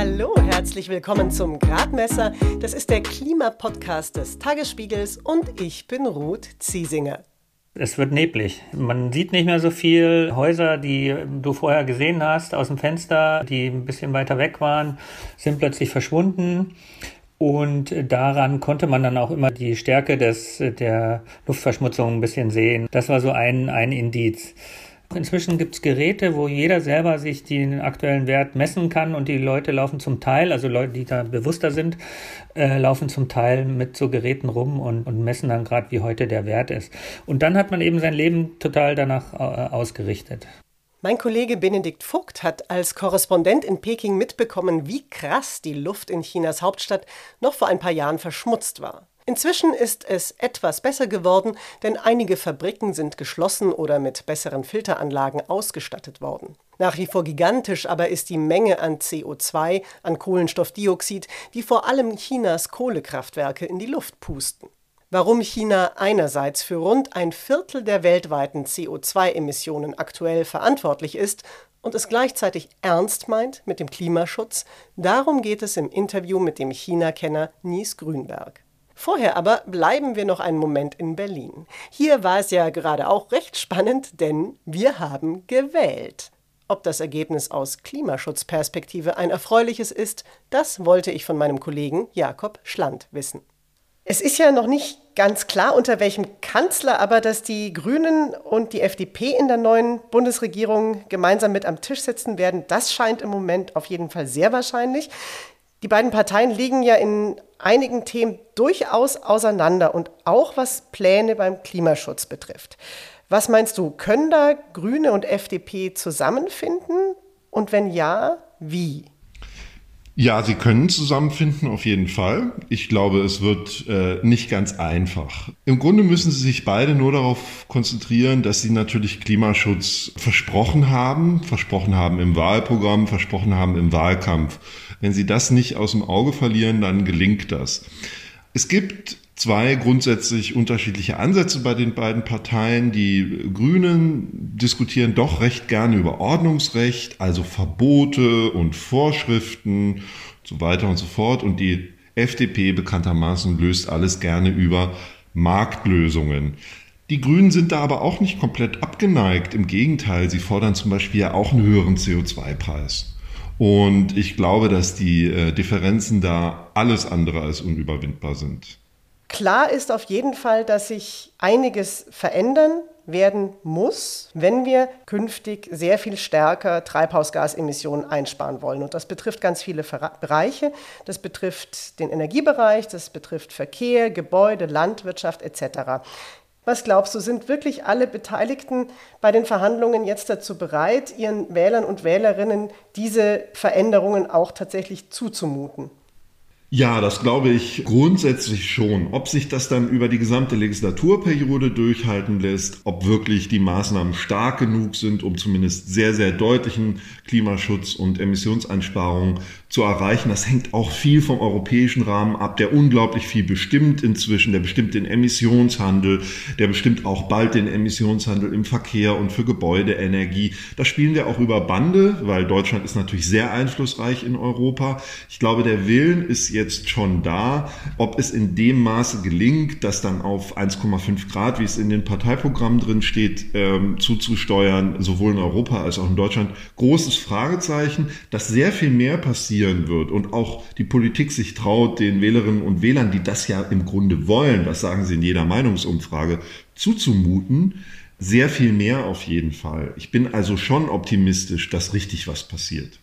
Hallo, herzlich willkommen zum Gradmesser. Das ist der Klimapodcast des Tagesspiegels und ich bin Ruth Ziesinger. Es wird neblig. Man sieht nicht mehr so viel Häuser, die du vorher gesehen hast aus dem Fenster, die ein bisschen weiter weg waren, sind plötzlich verschwunden. Und daran konnte man dann auch immer die Stärke des, der Luftverschmutzung ein bisschen sehen. Das war so ein, ein Indiz. Inzwischen gibt es Geräte, wo jeder selber sich den aktuellen Wert messen kann und die Leute laufen zum Teil, also Leute, die da bewusster sind, äh, laufen zum Teil mit so Geräten rum und, und messen dann gerade, wie heute der Wert ist. Und dann hat man eben sein Leben total danach äh, ausgerichtet. Mein Kollege Benedikt Vogt hat als Korrespondent in Peking mitbekommen, wie krass die Luft in Chinas Hauptstadt noch vor ein paar Jahren verschmutzt war. Inzwischen ist es etwas besser geworden, denn einige Fabriken sind geschlossen oder mit besseren Filteranlagen ausgestattet worden. Nach wie vor gigantisch aber ist die Menge an CO2, an Kohlenstoffdioxid, die vor allem Chinas Kohlekraftwerke in die Luft pusten. Warum China einerseits für rund ein Viertel der weltweiten CO2-Emissionen aktuell verantwortlich ist und es gleichzeitig ernst meint mit dem Klimaschutz, darum geht es im Interview mit dem China-Kenner Nies Grünberg. Vorher aber bleiben wir noch einen Moment in Berlin. Hier war es ja gerade auch recht spannend, denn wir haben gewählt. Ob das Ergebnis aus Klimaschutzperspektive ein erfreuliches ist, das wollte ich von meinem Kollegen Jakob Schland wissen. Es ist ja noch nicht ganz klar, unter welchem Kanzler, aber dass die Grünen und die FDP in der neuen Bundesregierung gemeinsam mit am Tisch sitzen werden, das scheint im Moment auf jeden Fall sehr wahrscheinlich. Die beiden Parteien liegen ja in einigen Themen durchaus auseinander und auch was Pläne beim Klimaschutz betrifft. Was meinst du, können da Grüne und FDP zusammenfinden? Und wenn ja, wie? Ja, sie können zusammenfinden, auf jeden Fall. Ich glaube, es wird äh, nicht ganz einfach. Im Grunde müssen sie sich beide nur darauf konzentrieren, dass sie natürlich Klimaschutz versprochen haben, versprochen haben im Wahlprogramm, versprochen haben im Wahlkampf. Wenn sie das nicht aus dem Auge verlieren, dann gelingt das. Es gibt zwei grundsätzlich unterschiedliche Ansätze bei den beiden Parteien. Die Grünen diskutieren doch recht gerne über Ordnungsrecht, also Verbote und Vorschriften so weiter und so fort. Und die FDP bekanntermaßen löst alles gerne über Marktlösungen. Die Grünen sind da aber auch nicht komplett abgeneigt. Im Gegenteil, sie fordern zum Beispiel ja auch einen höheren CO2-Preis. Und ich glaube, dass die äh, Differenzen da alles andere als unüberwindbar sind. Klar ist auf jeden Fall, dass sich einiges verändern werden muss, wenn wir künftig sehr viel stärker Treibhausgasemissionen einsparen wollen. Und das betrifft ganz viele Bereiche. Das betrifft den Energiebereich, das betrifft Verkehr, Gebäude, Landwirtschaft etc. Was glaubst du, sind wirklich alle Beteiligten bei den Verhandlungen jetzt dazu bereit, ihren Wählern und Wählerinnen diese Veränderungen auch tatsächlich zuzumuten? Ja, das glaube ich grundsätzlich schon. Ob sich das dann über die gesamte Legislaturperiode durchhalten lässt, ob wirklich die Maßnahmen stark genug sind, um zumindest sehr, sehr deutlichen Klimaschutz und Emissionseinsparungen zu erreichen, das hängt auch viel vom europäischen Rahmen ab, der unglaublich viel bestimmt inzwischen. Der bestimmt den Emissionshandel, der bestimmt auch bald den Emissionshandel im Verkehr und für Gebäudeenergie. Da spielen wir auch über Bande, weil Deutschland ist natürlich sehr einflussreich in Europa. Ich glaube, der Willen ist jetzt schon da. Ob es in dem Maße gelingt, das dann auf 1,5 Grad, wie es in den Parteiprogrammen drin steht, ähm, zuzusteuern, sowohl in Europa als auch in Deutschland, großes Fragezeichen, dass sehr viel mehr passieren wird und auch die Politik sich traut, den Wählerinnen und Wählern, die das ja im Grunde wollen, das sagen sie in jeder Meinungsumfrage, zuzumuten, sehr viel mehr auf jeden Fall. Ich bin also schon optimistisch, dass richtig was passiert.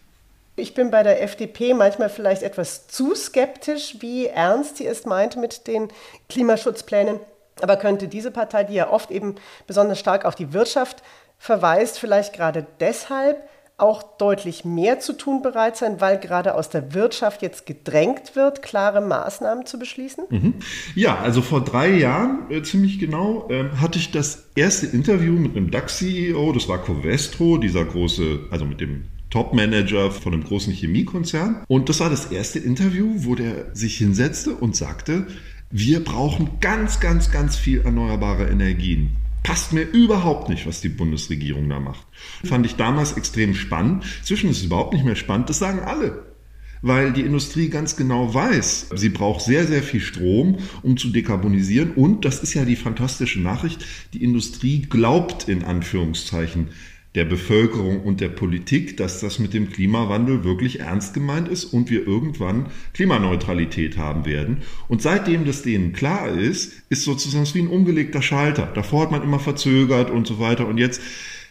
Ich bin bei der FDP manchmal vielleicht etwas zu skeptisch, wie ernst sie es meint mit den Klimaschutzplänen. Aber könnte diese Partei, die ja oft eben besonders stark auf die Wirtschaft verweist, vielleicht gerade deshalb auch deutlich mehr zu tun bereit sein, weil gerade aus der Wirtschaft jetzt gedrängt wird, klare Maßnahmen zu beschließen? Mhm. Ja, also vor drei Jahren, äh, ziemlich genau, äh, hatte ich das erste Interview mit einem DAX-CEO, das war Covestro, dieser große, also mit dem Top-Manager von einem großen Chemiekonzern. Und das war das erste Interview, wo der sich hinsetzte und sagte, wir brauchen ganz, ganz, ganz viel erneuerbare Energien. Passt mir überhaupt nicht, was die Bundesregierung da macht. Fand ich damals extrem spannend. Zwischen ist es überhaupt nicht mehr spannend. Das sagen alle. weil die Industrie ganz genau weiß, sie braucht sehr, sehr viel Strom, um zu dekarbonisieren. Und das ist ja die fantastische Nachricht, die Industrie glaubt in Anführungszeichen der Bevölkerung und der Politik, dass das mit dem Klimawandel wirklich ernst gemeint ist und wir irgendwann Klimaneutralität haben werden. Und seitdem das denen klar ist, ist sozusagen wie ein umgelegter Schalter. Davor hat man immer verzögert und so weiter. Und jetzt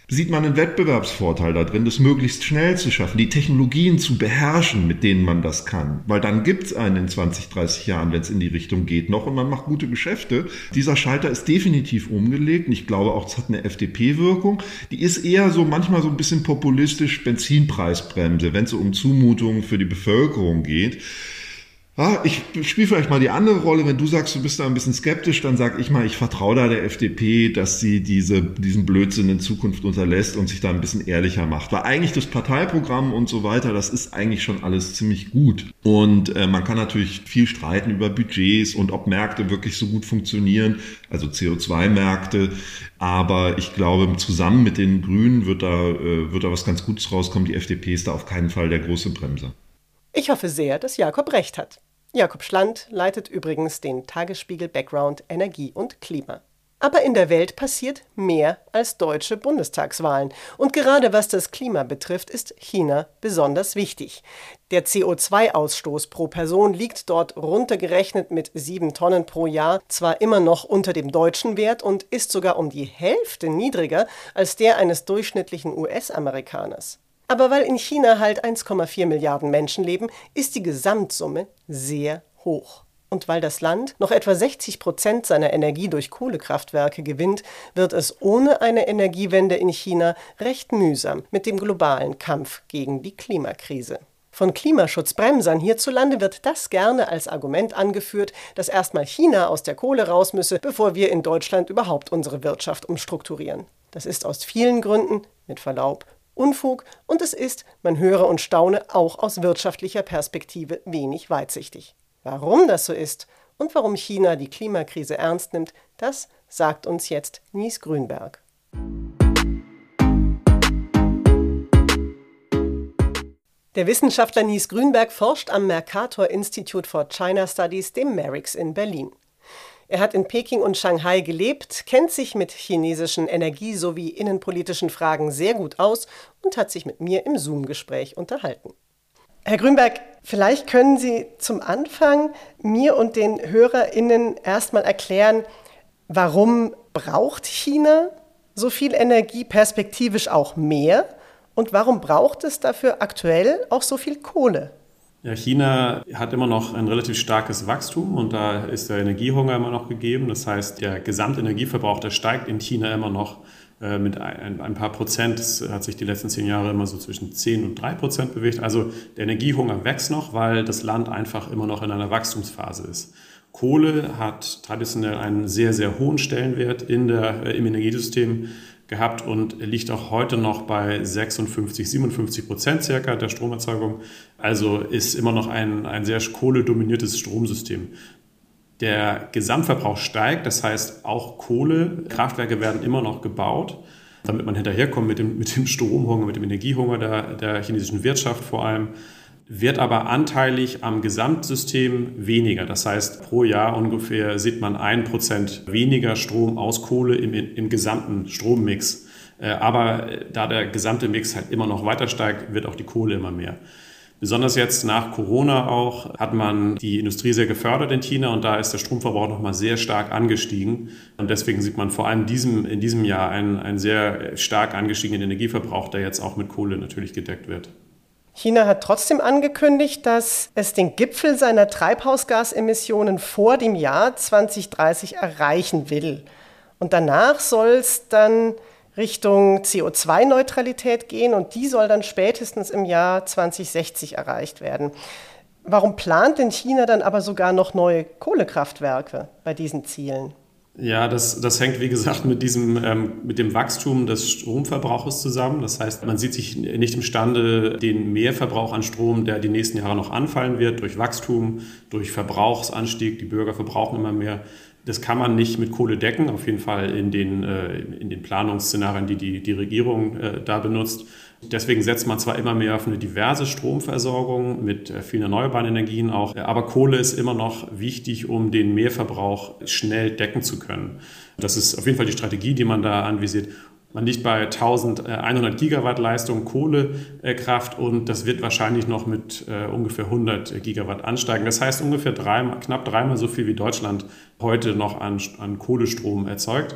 sieht man einen Wettbewerbsvorteil da drin, das möglichst schnell zu schaffen, die Technologien zu beherrschen, mit denen man das kann. Weil dann gibt es einen in 20, 30 Jahren, wenn es in die Richtung geht, noch und man macht gute Geschäfte. Dieser Schalter ist definitiv umgelegt und ich glaube auch, es hat eine FDP-Wirkung. Die ist eher so manchmal so ein bisschen populistisch Benzinpreisbremse, wenn es um Zumutungen für die Bevölkerung geht. Ah, ich spiele vielleicht mal die andere Rolle. Wenn du sagst, du bist da ein bisschen skeptisch, dann sag ich mal, ich vertraue da der FDP, dass sie diese, diesen Blödsinn in Zukunft unterlässt und sich da ein bisschen ehrlicher macht. Weil eigentlich das Parteiprogramm und so weiter, das ist eigentlich schon alles ziemlich gut. Und äh, man kann natürlich viel streiten über Budgets und ob Märkte wirklich so gut funktionieren, also CO2-Märkte. Aber ich glaube, zusammen mit den Grünen wird da, äh, wird da was ganz Gutes rauskommen. Die FDP ist da auf keinen Fall der große Bremser. Ich hoffe sehr, dass Jakob recht hat. Jakob Schland leitet übrigens den Tagesspiegel Background Energie und Klima. Aber in der Welt passiert mehr als deutsche Bundestagswahlen. Und gerade was das Klima betrifft, ist China besonders wichtig. Der CO2-Ausstoß pro Person liegt dort runtergerechnet mit sieben Tonnen pro Jahr zwar immer noch unter dem deutschen Wert und ist sogar um die Hälfte niedriger als der eines durchschnittlichen US-Amerikaners. Aber weil in China halt 1,4 Milliarden Menschen leben, ist die Gesamtsumme sehr hoch. Und weil das Land noch etwa 60 Prozent seiner Energie durch Kohlekraftwerke gewinnt, wird es ohne eine Energiewende in China recht mühsam mit dem globalen Kampf gegen die Klimakrise. Von Klimaschutzbremsern hierzulande wird das gerne als Argument angeführt, dass erstmal China aus der Kohle raus müsse, bevor wir in Deutschland überhaupt unsere Wirtschaft umstrukturieren. Das ist aus vielen Gründen, mit Verlaub, Unfug und es ist, man höre und staune, auch aus wirtschaftlicher Perspektive wenig weitsichtig. Warum das so ist und warum China die Klimakrise ernst nimmt, das sagt uns jetzt Nies Grünberg. Der Wissenschaftler Nies Grünberg forscht am Mercator Institute for China Studies, dem MERIX in Berlin. Er hat in Peking und Shanghai gelebt, kennt sich mit chinesischen Energie- sowie innenpolitischen Fragen sehr gut aus und hat sich mit mir im Zoom-Gespräch unterhalten. Herr Grünberg, vielleicht können Sie zum Anfang mir und den HörerInnen erstmal erklären, warum braucht China so viel Energie, perspektivisch auch mehr? Und warum braucht es dafür aktuell auch so viel Kohle? Ja, China hat immer noch ein relativ starkes Wachstum und da ist der Energiehunger immer noch gegeben. Das heißt, der Gesamtenergieverbrauch, der steigt in China immer noch äh, mit ein, paar Prozent. Das hat sich die letzten zehn Jahre immer so zwischen 10 und 3 Prozent bewegt. Also der Energiehunger wächst noch, weil das Land einfach immer noch in einer Wachstumsphase ist. Kohle hat traditionell einen sehr, sehr hohen Stellenwert in der, äh, im Energiesystem gehabt und liegt auch heute noch bei 56, 57 Prozent circa der Stromerzeugung. Also ist immer noch ein, ein sehr kohledominiertes Stromsystem. Der Gesamtverbrauch steigt, das heißt auch Kohlekraftwerke werden immer noch gebaut, damit man hinterherkommt mit dem, mit dem Stromhunger, mit dem Energiehunger der, der chinesischen Wirtschaft vor allem wird aber anteilig am Gesamtsystem weniger. Das heißt, pro Jahr ungefähr sieht man ein Prozent weniger Strom aus Kohle im, im gesamten Strommix. Äh, aber da der gesamte Mix halt immer noch weiter steigt, wird auch die Kohle immer mehr. Besonders jetzt nach Corona auch hat man die Industrie sehr gefördert in China und da ist der Stromverbrauch nochmal sehr stark angestiegen. Und deswegen sieht man vor allem diesem, in diesem Jahr einen, einen sehr stark angestiegenen Energieverbrauch, der jetzt auch mit Kohle natürlich gedeckt wird. China hat trotzdem angekündigt, dass es den Gipfel seiner Treibhausgasemissionen vor dem Jahr 2030 erreichen will. Und danach soll es dann Richtung CO2-Neutralität gehen und die soll dann spätestens im Jahr 2060 erreicht werden. Warum plant denn China dann aber sogar noch neue Kohlekraftwerke bei diesen Zielen? Ja, das, das hängt, wie gesagt, mit, diesem, ähm, mit dem Wachstum des Stromverbrauchs zusammen. Das heißt, man sieht sich nicht imstande, den Mehrverbrauch an Strom, der die nächsten Jahre noch anfallen wird, durch Wachstum, durch Verbrauchsanstieg, die Bürger verbrauchen immer mehr, Das kann man nicht mit Kohle decken, auf jeden Fall in den, äh, in den Planungsszenarien, die die, die Regierung äh, da benutzt. Deswegen setzt man zwar immer mehr auf eine diverse Stromversorgung mit äh, vielen erneuerbaren Energien auch, aber Kohle ist immer noch wichtig, um den Mehrverbrauch schnell decken zu können. Das ist auf jeden Fall die Strategie, die man da anvisiert. Man liegt bei 1100 Gigawatt Leistung Kohlekraft und das wird wahrscheinlich noch mit äh, ungefähr 100 Gigawatt ansteigen. Das heißt ungefähr dreimal, knapp dreimal so viel wie Deutschland heute noch an, an Kohlestrom erzeugt.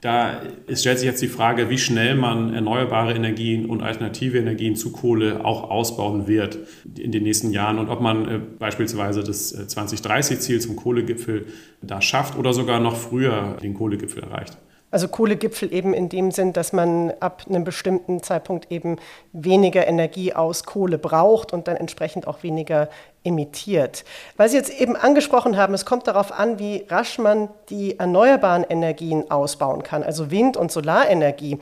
Da stellt sich jetzt die Frage, wie schnell man erneuerbare Energien und alternative Energien zu Kohle auch ausbauen wird in den nächsten Jahren und ob man äh, beispielsweise das 2030-Ziel äh, zum Kohlegipfel da schafft oder sogar noch früher den Kohlegipfel erreicht. Also Kohlegipfel eben in dem Sinn, dass man ab einem bestimmten Zeitpunkt eben weniger Energie aus Kohle braucht und dann entsprechend auch weniger emittiert. Weil Sie jetzt eben angesprochen haben, es kommt darauf an, wie rasch man die erneuerbaren Energien ausbauen kann, also Wind- und Solarenergie.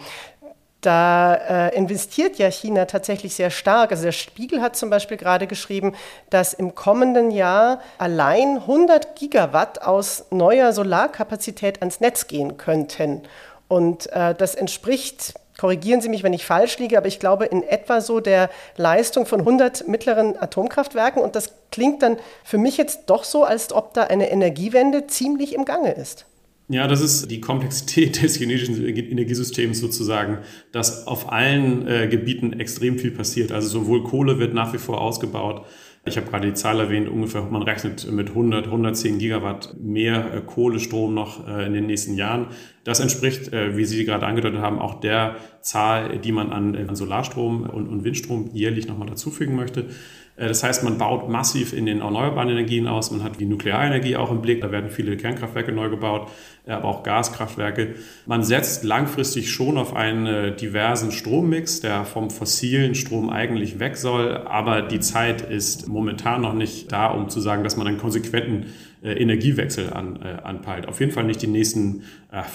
Da äh, investiert ja China tatsächlich sehr stark. Also der Spiegel hat zum Beispiel gerade geschrieben, dass im kommenden Jahr allein 100 Gigawatt aus neuer Solarkapazität ans Netz gehen könnten. Und äh, das entspricht, korrigieren Sie mich, wenn ich falsch liege, aber ich glaube in etwa so der Leistung von 100 mittleren Atomkraftwerken. Und das klingt dann für mich jetzt doch so, als ob da eine Energiewende ziemlich im Gange ist. Ja, das ist die Komplexität des chinesischen Energiesystems sozusagen, dass auf allen äh, Gebieten extrem viel passiert. Also sowohl Kohle wird nach wie vor ausgebaut. Ich habe gerade die Zahl erwähnt, ungefähr, man rechnet mit 100, 110 Gigawatt mehr äh, Kohlestrom noch äh, in den nächsten Jahren. Das entspricht, äh, wie Sie gerade angedeutet haben, auch der Zahl, die man an, Solarstrom und Windstrom jährlich nochmal dazufügen möchte. Äh, das heißt, man baut massiv in den erneuerbaren Energien aus. Man hat die Nuklearenergie auch im Blick. Da werden viele Kernkraftwerke neu gebaut, äh, aber auch Gaskraftwerke. Man setzt langfristig schon auf einen äh, diversen Strommix, der vom fossilen Strom eigentlich weg soll. Aber die Zeit ist momentan noch nicht da, um zu sagen, dass man einen konsequenten Energiewechsel an, anpeilt. Auf jeden Fall nicht die nächsten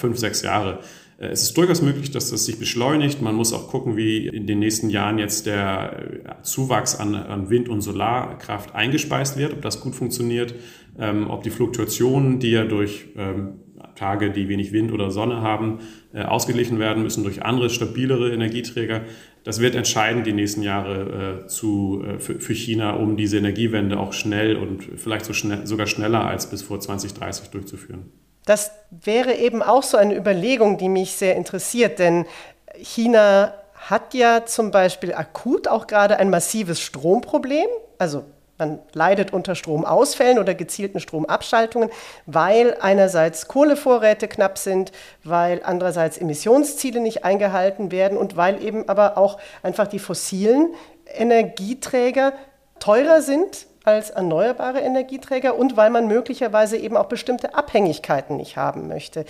fünf, sechs Jahre. Äh, es ist durchaus möglich, dass das sich beschleunigt. Man muss auch gucken, wie in den nächsten Jahren jetzt der äh, Zuwachs an, an Wind- und Solarkraft eingespeist wird, ob das gut funktioniert, ähm, ob die Fluktuationen, die ja durch ähm, Tage, die wenig Wind oder Sonne haben, äh, ausgeglichen werden müssen durch andere, stabilere Energieträger. Das wird entscheidend die nächsten Jahre äh, zu, äh, für, für, China, um diese Energiewende auch schnell und vielleicht so schnell, sogar schneller als bis vor 2030 durchzuführen. Das wäre eben auch so eine Überlegung, die mich sehr interessiert, denn China hat ja zum Beispiel akut auch gerade ein massives Stromproblem. Also man leidet unter Stromausfällen oder gezielten Stromabschaltungen, weil einerseits Kohlevorräte knapp sind, weil andererseits Emissionsziele nicht eingehalten werden und weil eben aber auch einfach die fossilen Energieträger teurer sind als erneuerbare Energieträger und weil man möglicherweise eben auch bestimmte Abhängigkeiten nicht haben möchte.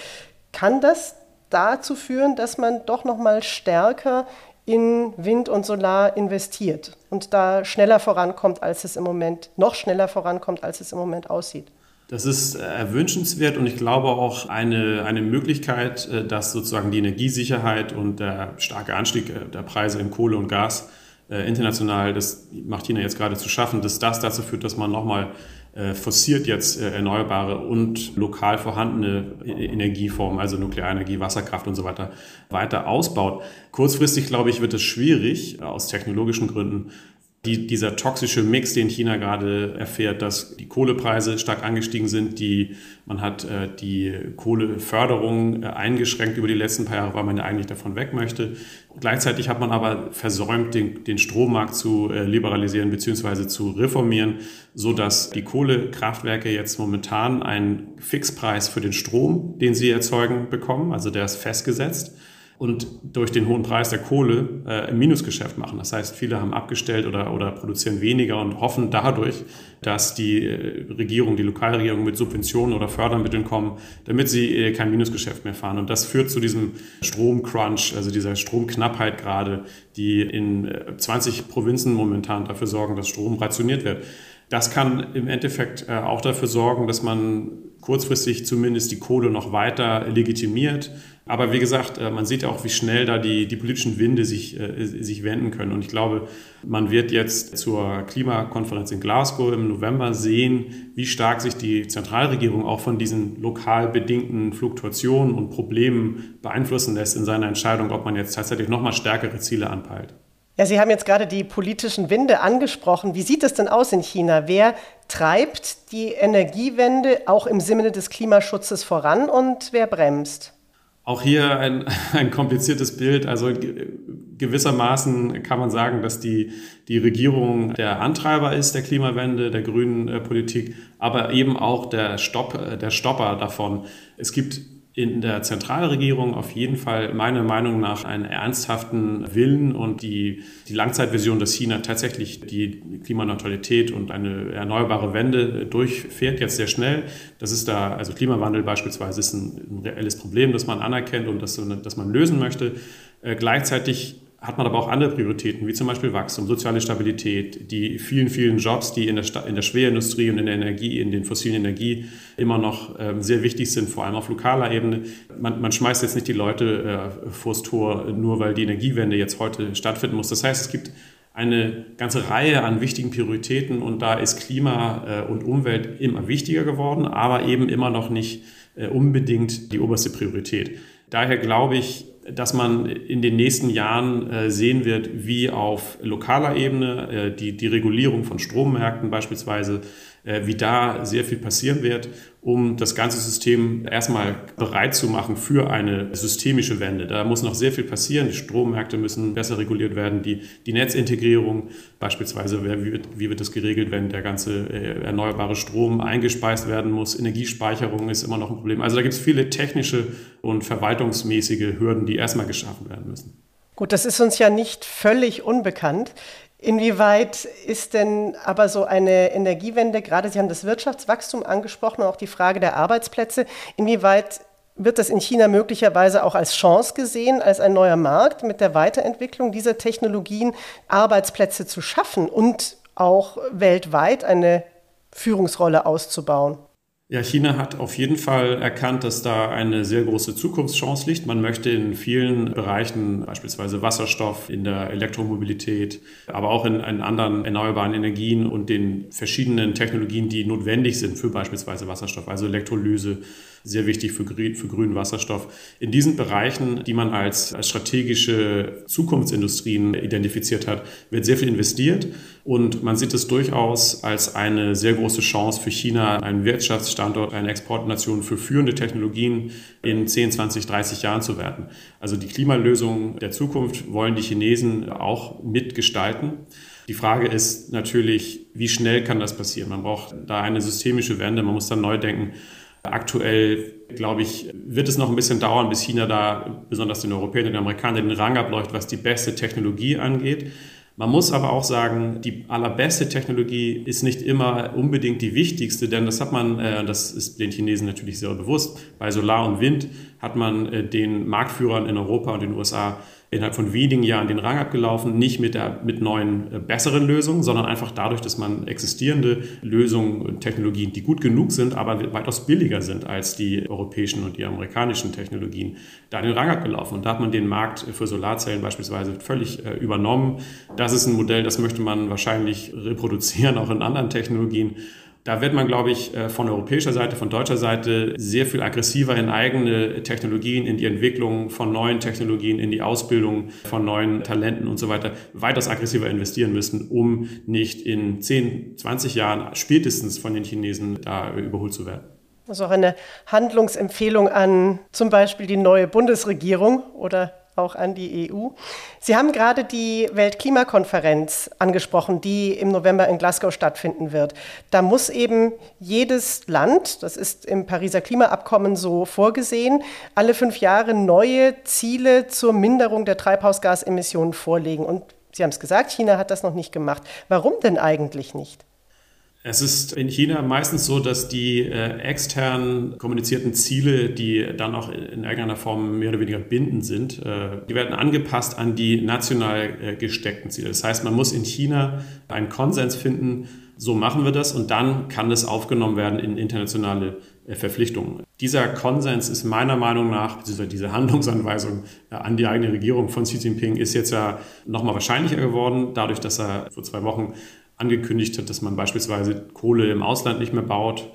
Kann das dazu führen, dass man doch noch mal stärker in Wind und Solar investiert und da schneller vorankommt, als es im Moment noch schneller vorankommt, als es im Moment aussieht? Das ist äh, erwünschenswert und ich glaube auch eine, eine Möglichkeit, äh, dass sozusagen die Energiesicherheit und der starke Anstieg äh, der Preise in Kohle und Gas äh, international, das macht China jetzt gerade zu schaffen, dass das dazu führt, dass man nochmal äh, forciert jetzt äh, erneuerbare und lokal vorhandene e-, Energieformen, also Nuklearenergie, Wasserkraft und so weiter, weiter ausbaut. Kurzfristig, glaube ich, wird es schwierig, aus technologischen Gründen, die, dieser toxische Mix, den China gerade erfährt, dass die Kohlepreise stark angestiegen sind, die, man hat äh, die Kohleförderung äh, eingeschränkt über die letzten paar Jahre, weil man ja eigentlich davon weg möchte. Gleichzeitig hat man aber versäumt, den, den Strommarkt zu äh, liberalisieren bzw. zu reformieren, so dass die Kohlekraftwerke jetzt momentan einen Fixpreis für den Strom, den sie erzeugen, bekommen. Also der ist festgesetzt und durch den hohen Preis der Kohle äh, ein Minusgeschäft machen. Das heißt, viele haben abgestellt oder, oder produzieren weniger und hoffen dadurch, dass die äh, Regierung, die Lokalregierung mit Subventionen oder Fördermitteln kommen, damit sie äh, kein Minusgeschäft mehr fahren. Und das führt zu diesem Stromcrunch, also dieser Stromknappheit gerade, die in 20 äh, Provinzen momentan dafür sorgen, dass Strom rationiert wird. Das kann im Endeffekt äh, auch dafür sorgen, dass man kurzfristig zumindest die Kohle noch weiter legitimiert. Aber wie gesagt, äh, man sieht auch, wie schnell da die, die politischen Winde sich, äh, sich wenden können. Und ich glaube, man wird jetzt zur Klimakonferenz in Glasgow im November sehen, wie stark sich die Zentralregierung auch von diesen lokal bedingten Fluktuationen und Problemen beeinflussen lässt in seiner Entscheidung, ob man jetzt tatsächlich nochmal stärkere Ziele anpeilt. Ja, Sie haben jetzt gerade die politischen Winde angesprochen. Wie sieht es denn aus in China? Wer treibt die Energiewende auch im Sinne des Klimaschutzes voran und wer bremst? Auch hier ein, ein kompliziertes Bild. Also gewissermaßen kann man sagen, dass die, die Regierung der Antreiber ist der Klimawende, der grünen äh, Politik, aber eben auch der, Stopp, äh, der Stopper davon. Es gibt in der Zentralregierung auf jeden Fall meiner Meinung nach einen ernsthaften Willen und die, die Langzeitvision, dass China tatsächlich die Klimaneutralität und eine erneuerbare Wende durchfährt, jetzt sehr schnell. Das ist da, also Klimawandel beispielsweise ist ein, ein reelles Problem, das man anerkennt und das, das man lösen möchte. Äh, gleichzeitig hat man aber auch andere Prioritäten, wie zum Beispiel Wachstum, soziale Stabilität, die vielen, vielen Jobs, die in der, in der Schwerindustrie und in der Energie, in den fossilen Energie immer noch ähm, sehr wichtig sind, vor allem auf lokaler Ebene. Man, man schmeißt jetzt nicht die Leute äh, vors Tor, nur weil die Energiewende jetzt heute stattfinden muss. Das heißt, es gibt eine ganze Reihe an wichtigen Prioritäten und da ist Klima äh, und Umwelt immer wichtiger geworden, aber eben immer noch nicht äh, unbedingt die oberste Priorität. Daher glaube ich, dass man in den nächsten Jahren äh, sehen wird, wie auf lokaler Ebene äh, die, die Regulierung von Strommärkten beispielsweise, wie da sehr viel passieren wird, um das ganze System erstmal bereit zu machen für eine systemische Wende. Da muss noch sehr viel passieren. Die Strommärkte müssen besser reguliert werden. Die, die Netzintegrierung beispielsweise, wie wird, wie wird das geregelt, wenn der ganze erneuerbare Strom eingespeist werden muss. Energiespeicherung ist immer noch ein Problem. Also da gibt es viele technische und verwaltungsmäßige Hürden, die erstmal geschaffen werden müssen. Gut, das ist uns ja nicht völlig unbekannt. Inwieweit ist denn aber so eine Energiewende, gerade Sie haben das Wirtschaftswachstum angesprochen, auch die Frage der Arbeitsplätze, inwieweit wird das in China möglicherweise auch als Chance gesehen, als ein neuer Markt mit der Weiterentwicklung dieser Technologien Arbeitsplätze zu schaffen und auch weltweit eine Führungsrolle auszubauen? Ja, China hat auf jeden Fall erkannt, dass da eine sehr große Zukunftschance liegt. Man möchte in vielen Bereichen, beispielsweise Wasserstoff, in der Elektromobilität, aber auch in, in anderen erneuerbaren Energien und den verschiedenen Technologien, die notwendig sind für beispielsweise Wasserstoff, also Elektrolyse, sehr wichtig für, für grünen Wasserstoff. In diesen Bereichen, die man als, als strategische Zukunftsindustrien identifiziert hat, wird sehr viel investiert und man sieht es durchaus als eine sehr große Chance für China, ein Wirtschaftsstandort, eine Exportnation für führende Technologien in 10, 20, 30 Jahren zu werden. Also die Klimalösung der Zukunft wollen die Chinesen auch mitgestalten. Die Frage ist natürlich, wie schnell kann das passieren? Man braucht da eine systemische Wende, man muss dann neu denken. Aktuell, glaube ich, wird es noch ein bisschen dauern, bis China da, besonders den Europäern und den Amerikanern, den Rang abläuft, was die beste Technologie angeht. Man muss aber auch sagen, die allerbeste Technologie ist nicht immer unbedingt die wichtigste, denn das hat man, äh, das ist den Chinesen natürlich sehr bewusst. Bei Solar und Wind hat man äh, den Marktführern in Europa und den USA innerhalb von wenigen Jahren den Rang abgelaufen, nicht mit, der, mit neuen, äh, besseren Lösungen, sondern einfach dadurch, dass man existierende Lösungen und Technologien, die gut genug sind, aber weitaus billiger sind als die europäischen und die amerikanischen Technologien, da den Rang abgelaufen. Und da hat man den Markt für Solarzellen beispielsweise völlig äh, übernommen. Das ist ein Modell, das möchte man wahrscheinlich reproduzieren, auch in anderen Technologien. Da wird man, glaube ich, äh, von europäischer Seite, von deutscher Seite sehr viel aggressiver in eigene Technologien, in die Entwicklung von neuen Technologien, in die Ausbildung von neuen Talenten und so weiter weitaus aggressiver investieren müssen, um nicht in 10, 20 Jahren spätestens von den Chinesen da überholt zu werden. Das ist auch eine Handlungsempfehlung an zum Beispiel die neue Bundesregierung oder auch an die EU. Sie haben gerade die Weltklimakonferenz angesprochen, die im November in Glasgow stattfinden wird. Da muss eben jedes Land, das ist im Pariser Klimaabkommen so vorgesehen, alle fünf Jahre neue Ziele zur Minderung der Treibhausgasemissionen vorlegen. Und Sie haben es gesagt, China hat das noch nicht gemacht. Warum denn eigentlich nicht? Es ist in China meistens so, dass die äh, extern kommunizierten Ziele, die dann auch in irgendeiner Form mehr oder weniger bindend sind, äh, die werden angepasst an die national äh, gesteckten Ziele. Das heißt, man muss in China einen Konsens finden, so machen wir das und dann kann es aufgenommen werden in internationale äh, Verpflichtungen. Dieser Konsens ist meiner Meinung nach, beziehungsweise diese Handlungsanweisung äh, an die eigene Regierung von Xi Jinping ist jetzt ja nochmal wahrscheinlicher geworden, dadurch, dass er vor zwei Wochen angekündigt hat, dass man beispielsweise Kohle im Ausland nicht mehr baut.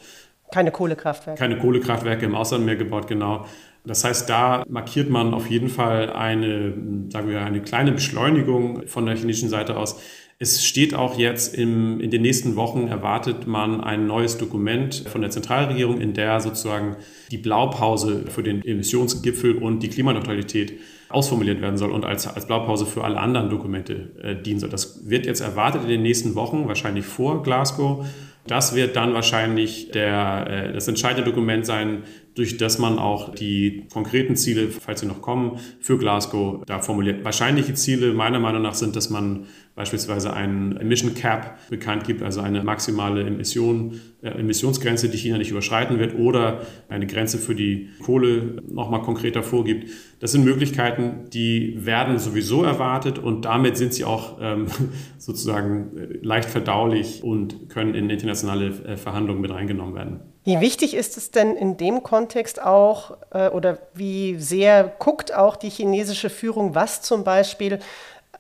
Keine Kohlekraftwerke. Keine Kohlekraftwerke im Ausland mehr gebaut, genau. Das heißt, da markiert man auf jeden Fall eine, sagen wir, eine kleine Beschleunigung von der chinesischen Seite aus. Es steht auch jetzt im, in den nächsten Wochen erwartet man ein neues Dokument von der Zentralregierung, in der sozusagen die Blaupause für den Emissionsgipfel und die Klimaneutralität ausformuliert werden soll und als, als Blaupause für alle anderen Dokumente äh, dienen soll. Das wird jetzt erwartet in den nächsten Wochen, wahrscheinlich vor Glasgow. Das wird dann wahrscheinlich der, äh, das entscheidende Dokument sein, durch das man auch die konkreten Ziele, falls sie noch kommen, für Glasgow da formuliert. Wahrscheinliche Ziele meiner Meinung nach sind, dass man beispielsweise einen Emission Cap bekannt gibt, also eine maximale Emission, äh, Emissionsgrenze, die China nicht überschreiten wird, oder eine Grenze für die Kohle nochmal konkreter vorgibt. Das sind Möglichkeiten, die werden sowieso erwartet und damit sind sie auch ähm, sozusagen äh, leicht verdaulich und können in internationale äh, Verhandlungen mit reingenommen werden. Wie wichtig ist es denn in dem Kontext auch äh, oder wie sehr guckt auch die chinesische Führung, was zum Beispiel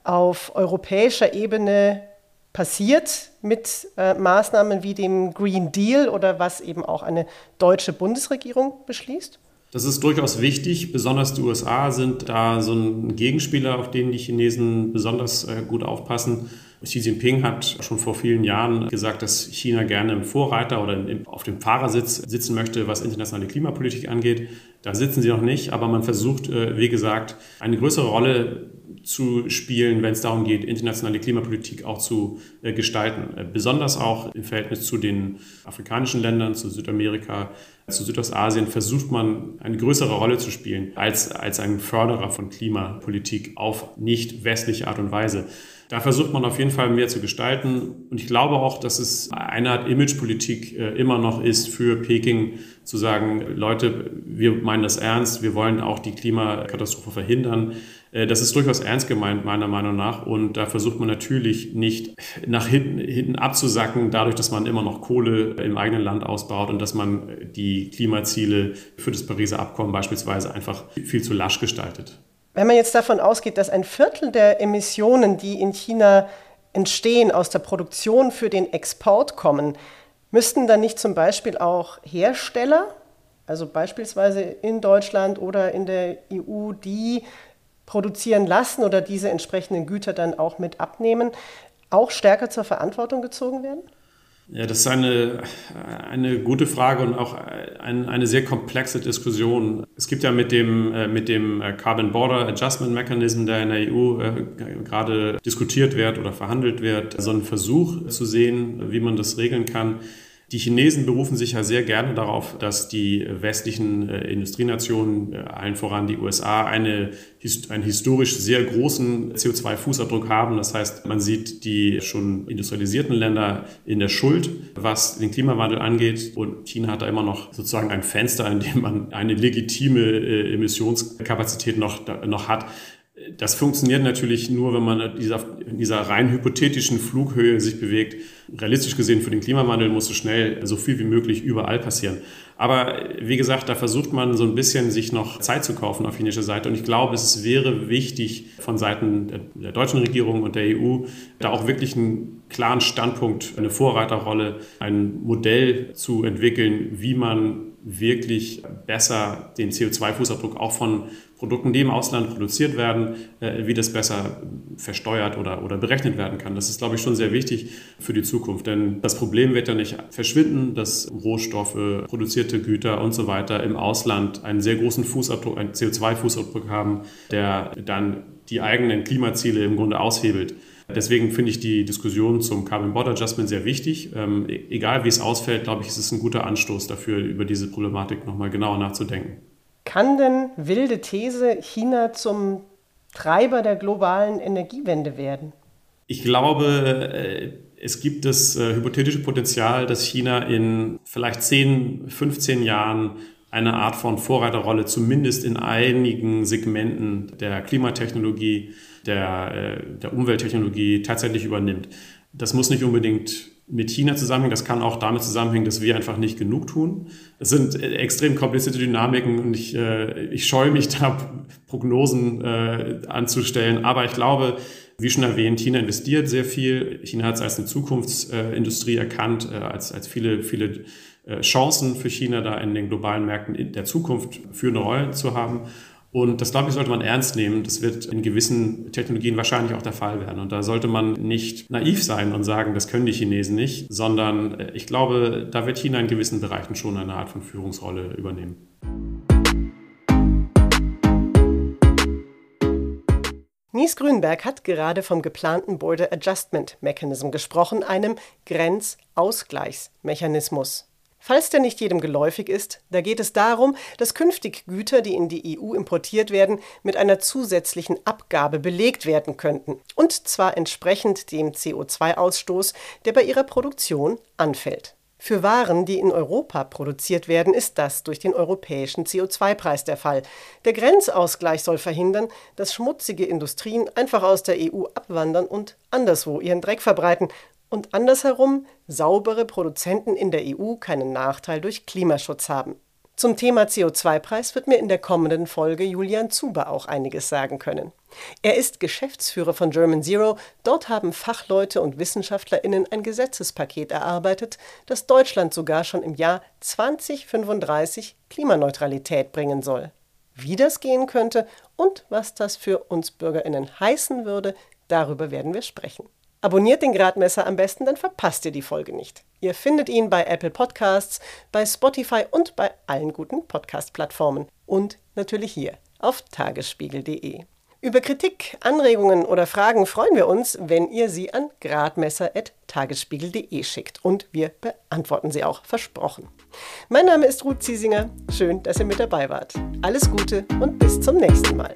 auf europäischer Ebene passiert mit äh, Maßnahmen wie dem Green Deal oder was eben auch eine deutsche Bundesregierung beschließt? Das ist durchaus wichtig. Besonders die USA sind da so ein Gegenspieler, auf den die Chinesen besonders äh, gut aufpassen. Xi Jinping hat schon vor vielen Jahren gesagt, dass China gerne im Vorreiter oder auf dem Fahrersitz sitzen möchte, was internationale Klimapolitik angeht. Da sitzen sie noch nicht, aber man versucht, äh, wie gesagt, eine größere Rolle zu spielen, wenn es darum geht, internationale Klimapolitik auch zu äh, gestalten. Äh, besonders auch im Verhältnis zu den afrikanischen Ländern, zu Südamerika, zu Südostasien versucht man eine größere Rolle zu spielen als, als ein Förderer von Klimapolitik auf nicht westliche Art und Weise. Da versucht man auf jeden Fall mehr zu gestalten. Und ich glaube auch, dass es eine Art Imagepolitik äh, immer noch ist für Peking, zu sagen, Leute, wir meinen das ernst, wir wollen auch die Klimakatastrophe verhindern. Äh, das ist durchaus ernst gemeint, meiner Meinung nach. Und da versucht man natürlich nicht nach hinten, hinten abzusacken, dadurch, dass man immer noch Kohle im eigenen Land ausbaut und dass man die Klimaziele für das Pariser Abkommen beispielsweise einfach viel zu lasch gestaltet. Wenn man jetzt davon ausgeht, dass ein Viertel der Emissionen, die in China entstehen, aus der Produktion für den Export kommen, müssten dann nicht zum Beispiel auch Hersteller, also beispielsweise in Deutschland oder in der EU, die produzieren lassen oder diese entsprechenden Güter dann auch mit abnehmen, auch stärker zur Verantwortung gezogen werden? Ja, das ist eine, eine gute Frage und auch ein, eine sehr komplexe Diskussion. Es gibt ja mit dem, äh, mit dem äh, Carbon Border Adjustment Mechanism, der in der EU äh, gerade diskutiert wird oder verhandelt wird, so einen Versuch zu sehen, wie man das regeln kann. Die Chinesen berufen sich ja sehr gerne darauf, dass die westlichen äh, Industrienationen, äh, allen voran die USA, eine, einen historisch sehr großen CO2-Fußabdruck haben. Das heißt, man sieht die schon industrialisierten Länder in der Schuld, was den Klimawandel angeht. Und China hat da immer noch sozusagen ein Fenster, in dem man eine legitime äh, Emissionskapazität noch, noch hat. Das funktioniert natürlich nur, wenn man in dieser, in dieser rein hypothetischen Flughöhe sich bewegt. Realistisch gesehen für den Klimawandel muss so schnell so viel wie möglich überall passieren. Aber wie gesagt, da versucht man so ein bisschen sich noch Zeit zu kaufen auf chinesischer Seite. Und ich glaube, es wäre wichtig von Seiten der deutschen Regierung und der EU, da auch wirklich einen klaren Standpunkt, eine Vorreiterrolle, ein Modell zu entwickeln, wie man wirklich besser den CO2-Fußabdruck auch von Produkten, die im Ausland produziert werden, äh, wie das besser versteuert oder, oder berechnet werden kann. Das ist, glaube ich, schon sehr wichtig für die Zukunft. Denn das Problem wird ja nicht verschwinden, dass Rohstoffe, produzierte Güter und so weiter im Ausland einen sehr großen Fußabdruck, einen CO2-Fußabdruck haben, der dann die eigenen Klimaziele im Grunde aushebelt. Deswegen finde ich die Diskussion zum Carbon Border Adjustment sehr wichtig. Ähm, e-, egal wie es ausfällt, glaube ich, ist es ein guter Anstoß dafür, über diese Problematik nochmal genauer nachzudenken. Kann denn wilde These China zum Treiber der globalen Energiewende werden? Ich glaube, äh, es gibt das äh, hypothetische Potenzial, dass China in vielleicht 10, 15 Jahren eine Art von Vorreiterrolle zumindest in einigen Segmenten der Klimatechnologie, der, äh, der Umwelttechnologie tatsächlich übernimmt. Das muss nicht unbedingt mit China zusammenhängt. Das kann auch damit zusammenhängen, dass wir einfach nicht genug tun. Es sind extrem komplizierte Dynamiken und ich, äh, ich scheue mich da, Prognosen äh, anzustellen. Aber ich glaube, wie schon erwähnt, China investiert sehr viel. China hat es als eine Zukunftsindustrie erkannt, äh, als, als viele, viele äh, Chancen für China, da in den globalen Märkten in der Zukunft führende Rollen zu haben. Und das, glaube ich, sollte man ernst nehmen. Das wird in gewissen Technologien wahrscheinlich auch der Fall werden. Und da sollte man nicht naiv sein und sagen, das können die Chinesen nicht, sondern äh, ich glaube, da wird China in gewissen Bereichen schon eine Art von Führungsrolle übernehmen. Nies Grünberg hat gerade vom geplanten Border Adjustment Mechanism gesprochen, einem Grenzausgleichsmechanismus. Falls der nicht jedem geläufig ist, da geht es darum, dass künftig Güter, die in die EU importiert werden, mit einer zusätzlichen Abgabe belegt werden könnten, und zwar entsprechend dem CO2-Ausstoß, der bei ihrer Produktion anfällt. Für Waren, die in Europa produziert werden, ist das durch den europäischen CO2-Preis der Fall. Der Grenzausgleich soll verhindern, dass schmutzige Industrien einfach aus der EU abwandern und anderswo ihren Dreck verbreiten und andersherum saubere Produzenten in der EU keinen Nachteil durch Klimaschutz haben. Zum Thema CO2-Preis wird mir in der kommenden Folge Julian Zuber auch einiges sagen können. Er ist Geschäftsführer von German Zero. Dort haben Fachleute und WissenschaftlerInnen ein Gesetzespaket erarbeitet, das Deutschland sogar schon im Jahr 2035 Klimaneutralität bringen soll. Wie das gehen könnte und was das für uns BürgerInnen heißen würde, darüber werden wir sprechen. Abonniert den Gradmesser am besten, dann verpasst ihr die Folge nicht. Ihr findet ihn bei Apple Podcasts, bei Spotify und bei allen guten Podcast-Plattformen. Und natürlich hier auf tagesspiegel.de. Über Kritik, Anregungen oder Fragen freuen wir uns, wenn ihr sie an gradmesser.tagesspiegel.de schickt. Und wir beantworten sie auch, versprochen. Mein Name ist Ruth Ziesinger. Schön, dass ihr mit dabei wart. Alles Gute und bis zum nächsten Mal.